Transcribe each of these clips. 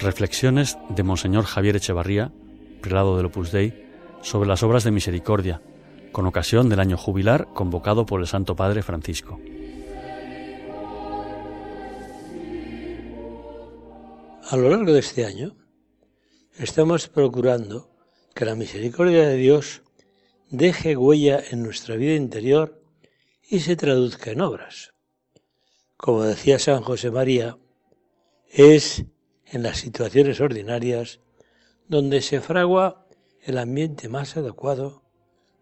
Reflexiones de Monseñor Javier Echevarría, prelado del Opus Dei, sobre las obras de misericordia, con ocasión del año jubilar convocado por el Santo Padre Francisco. A lo largo de este año, estamos procurando que la misericordia de Dios deje huella en nuestra vida interior y se traduzca en obras. Como decía San José María, es en las situaciones ordinarias donde se fragua el ambiente más adecuado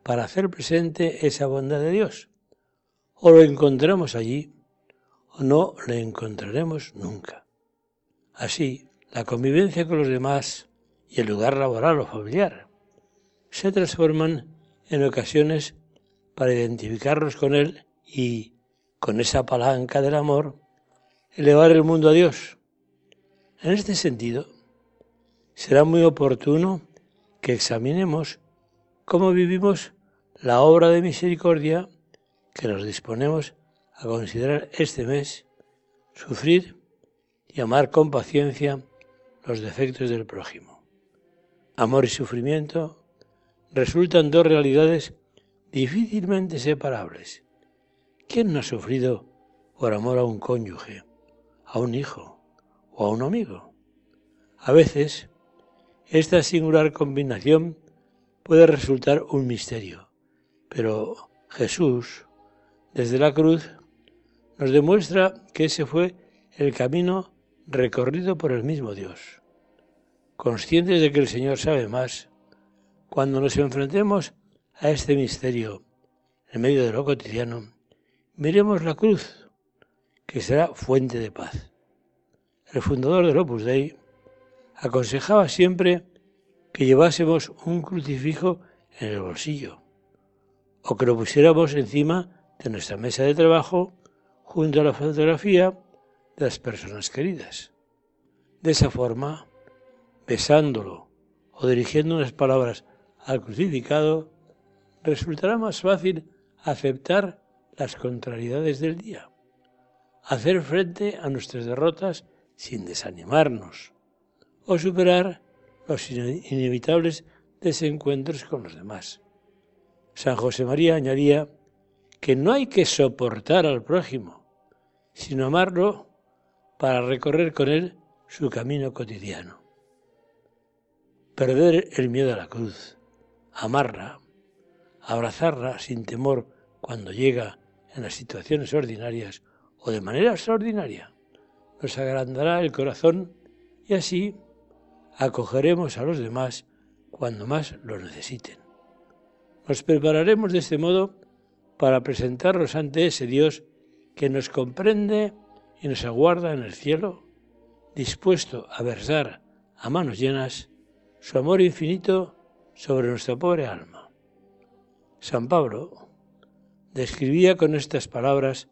para hacer presente esa bondad de Dios. O lo encontramos allí o no lo encontraremos nunca. Así, la convivencia con los demás y el lugar laboral o familiar se transforman en ocasiones para identificarnos con Él y, con esa palanca del amor, elevar el mundo a Dios. En este sentido, será muy oportuno que examinemos cómo vivimos la obra de misericordia que nos disponemos a considerar este mes, sufrir y amar con paciencia los defectos del prójimo. Amor y sufrimiento resultan dos realidades difícilmente separables. ¿Quién no ha sufrido por amor a un cónyuge, a un hijo o a un amigo? A veces, esta singular combinación puede resultar un misterio, pero Jesús, desde la cruz, nos demuestra que ese fue el camino recorrido por el mismo Dios. Conscientes de que el Señor sabe más, cuando nos enfrentemos a este misterio en medio de lo cotidiano, miremos la cruz, que será fuente de paz. El fundador del Opus Dei aconsejaba siempre que llevásemos un crucifijo en el bolsillo o que lo pusiéramos encima de nuestra mesa de trabajo junto a la fotografía de las personas queridas. De esa forma, besándolo o dirigiendo unas palabras al crucificado, resultará más fácil aceptar las contrariedades del día, hacer frente a nuestras derrotas sin desanimarnos o superar los inevitables desencuentros con los demás. San José María añadía que no hay que soportar al prójimo, sino amarlo para recorrer con él su camino cotidiano. Perder el miedo a la cruz, amarla, abrazarla sin temor cuando llega en las situaciones ordinarias o de manera extraordinaria, nos agrandará el corazón y así acogeremos a los demás cuando más lo necesiten. Nos prepararemos de este modo para presentarnos ante ese Dios que nos comprende y nos aguarda en el cielo, dispuesto a versar a manos llenas su amor infinito sobre nuestra pobre alma. San Pablo describía con estas palabras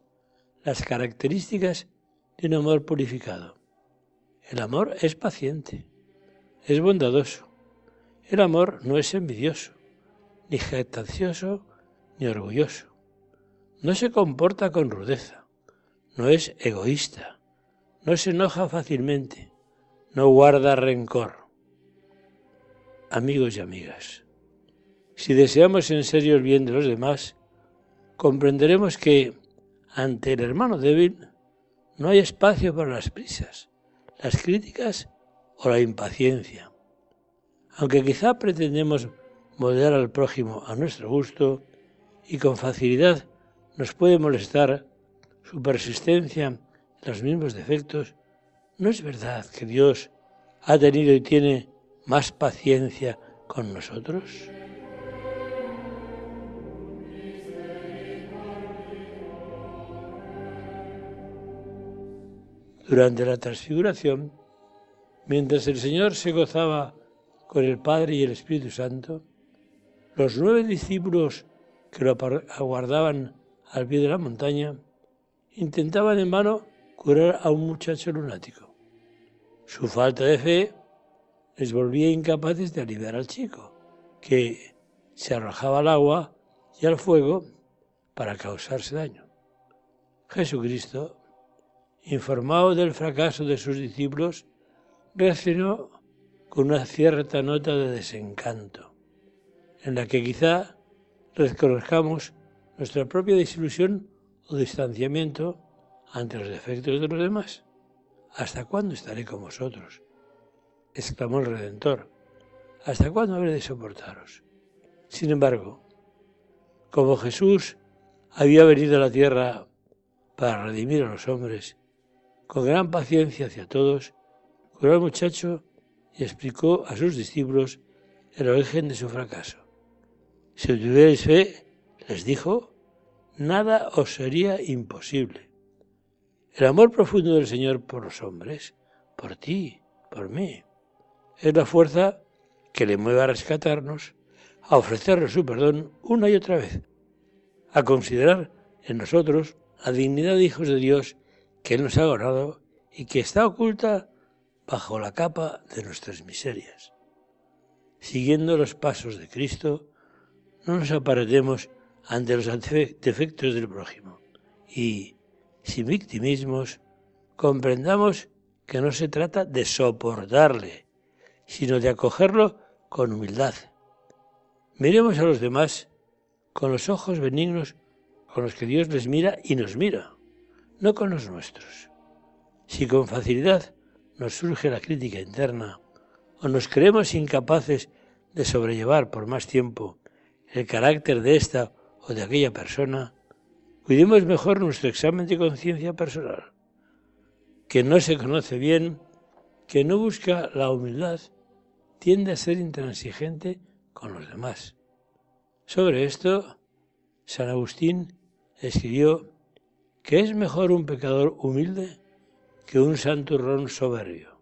las características de un amor purificado. El amor es paciente, es bondadoso. El amor no es envidioso, ni jactancioso, ni orgulloso. No se comporta con rudeza, no es egoísta, no se enoja fácilmente, no guarda rencor amigos y amigas. Si deseamos en serio el bien de los demás, comprenderemos que ante el hermano débil no hay espacio para las prisas, las críticas o la impaciencia. Aunque quizá pretendemos moldear al prójimo a nuestro gusto y con facilidad nos puede molestar su persistencia en los mismos defectos, no es verdad que Dios ha tenido y tiene más paciencia con nosotros? Durante la transfiguración, mientras el Señor se gozaba con el Padre y el Espíritu Santo, los nueve discípulos que lo aguardaban al pie de la montaña intentaban en vano curar a un muchacho lunático. Su falta de fe les volvía incapaces de aliviar al chico, que se arrojaba al agua y al fuego para causarse daño. Jesucristo, informado del fracaso de sus discípulos, reaccionó con una cierta nota de desencanto, en la que quizá reconozcamos nuestra propia desilusión o distanciamiento ante los defectos de los demás. ¿Hasta cuándo estaré con vosotros? exclamó el Redentor. ¿Hasta cuándo habré de soportaros? Sin embargo, como Jesús había venido a la tierra para redimir a los hombres, con gran paciencia hacia todos, curó al muchacho y explicó a sus discípulos el origen de su fracaso. Si tuvierais fe, les dijo, nada os sería imposible. El amor profundo del Señor por los hombres, por ti, por mí, es la fuerza que le mueve a rescatarnos, a ofrecerle su perdón una y otra vez, a considerar en nosotros la dignidad de hijos de Dios que nos ha ganado y que está oculta bajo la capa de nuestras miserias. Siguiendo los pasos de Cristo, no nos apartemos ante los defectos del prójimo y, sin victimismos, comprendamos que no se trata de soportarle, sino de acogerlo con humildad. Miremos a los demás con los ojos benignos con los que Dios les mira y nos mira, no con los nuestros. Si con facilidad nos surge la crítica interna o nos creemos incapaces de sobrellevar por más tiempo el carácter de esta o de aquella persona, cuidemos mejor nuestro examen de conciencia personal. Que no se conoce bien, que no busca la humildad, tiende a ser intransigente con los demás. Sobre esto, San Agustín escribió que es mejor un pecador humilde que un santurrón soberbio.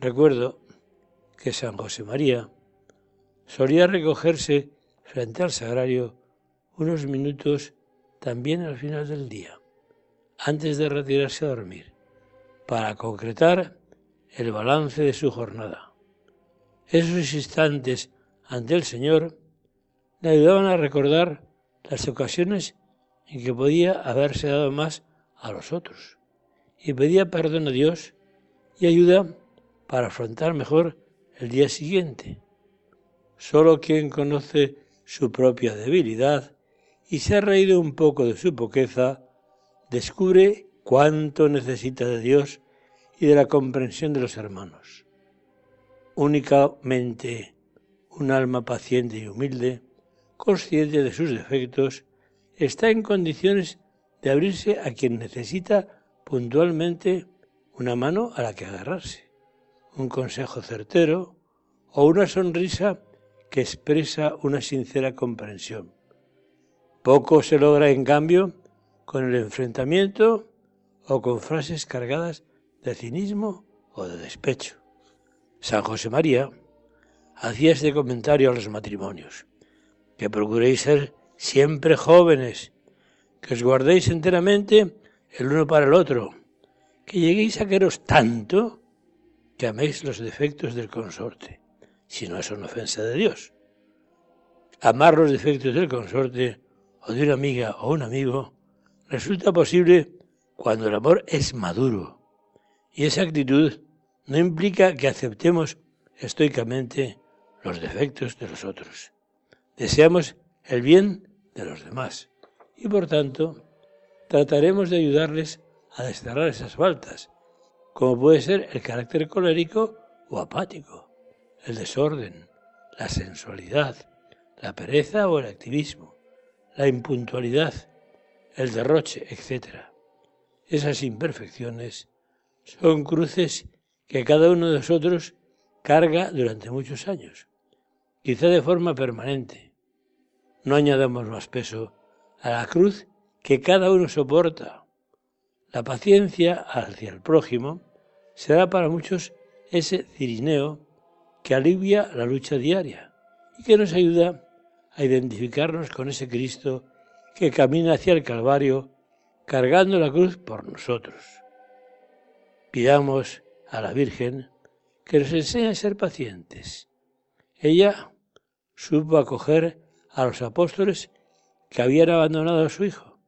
Recuerdo que San José María solía recogerse frente al sagrario unos minutos también al final del día, antes de retirarse a dormir, para concretar el balance de su jornada. Esos instantes ante el Señor le ayudaban a recordar las ocasiones en que podía haberse dado más a los otros y pedía perdón a Dios y ayuda para afrontar mejor el día siguiente. Solo quien conoce su propia debilidad y se ha reído un poco de su poqueza, descubre cuánto necesita de Dios y de la comprensión de los hermanos. Únicamente un alma paciente y humilde consciente de sus defectos, está en condiciones de abrirse a quien necesita puntualmente una mano a la que agarrarse, un consejo certero o una sonrisa que expresa una sincera comprensión. Poco se logra, en cambio, con el enfrentamiento o con frases cargadas de cinismo o de despecho. San José María hacía este comentario a los matrimonios que procuréis ser siempre jóvenes, que os guardéis enteramente el uno para el otro, que lleguéis a quereros tanto que améis los defectos del consorte, si no es una ofensa de Dios. Amar los defectos del consorte o de una amiga o un amigo resulta posible cuando el amor es maduro, y esa actitud no implica que aceptemos estoicamente los defectos de los otros deseamos el bien de los demás y por tanto trataremos de ayudarles a desterrar esas faltas, como puede ser el carácter colérico o apático, el desorden, la sensualidad, la pereza o el activismo, la impuntualidad, el derroche, etc. Esas imperfecciones son cruces que cada uno de nosotros carga durante muchos años, quizá de forma permanente, no añadamos más peso a la cruz que cada uno soporta. La paciencia hacia el prójimo será para muchos ese cirineo que alivia la lucha diaria y que nos ayuda a identificarnos con ese Cristo que camina hacia el Calvario cargando la cruz por nosotros. Pidamos a la Virgen que nos enseñe a ser pacientes. Ella supo acoger a los apóstoles que habían abandonado a su hijo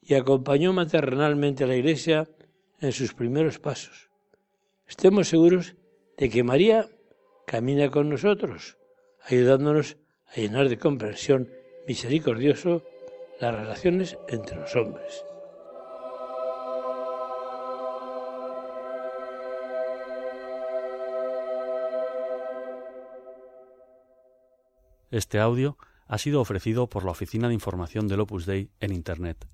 y acompañó maternalmente a la iglesia en sus primeros pasos. Estemos seguros de que María camina con nosotros, ayudándonos a llenar de comprensión misericordioso las relaciones entre los hombres. Este audio ha sido ofrecido por la Oficina de Información del Opus Dei en Internet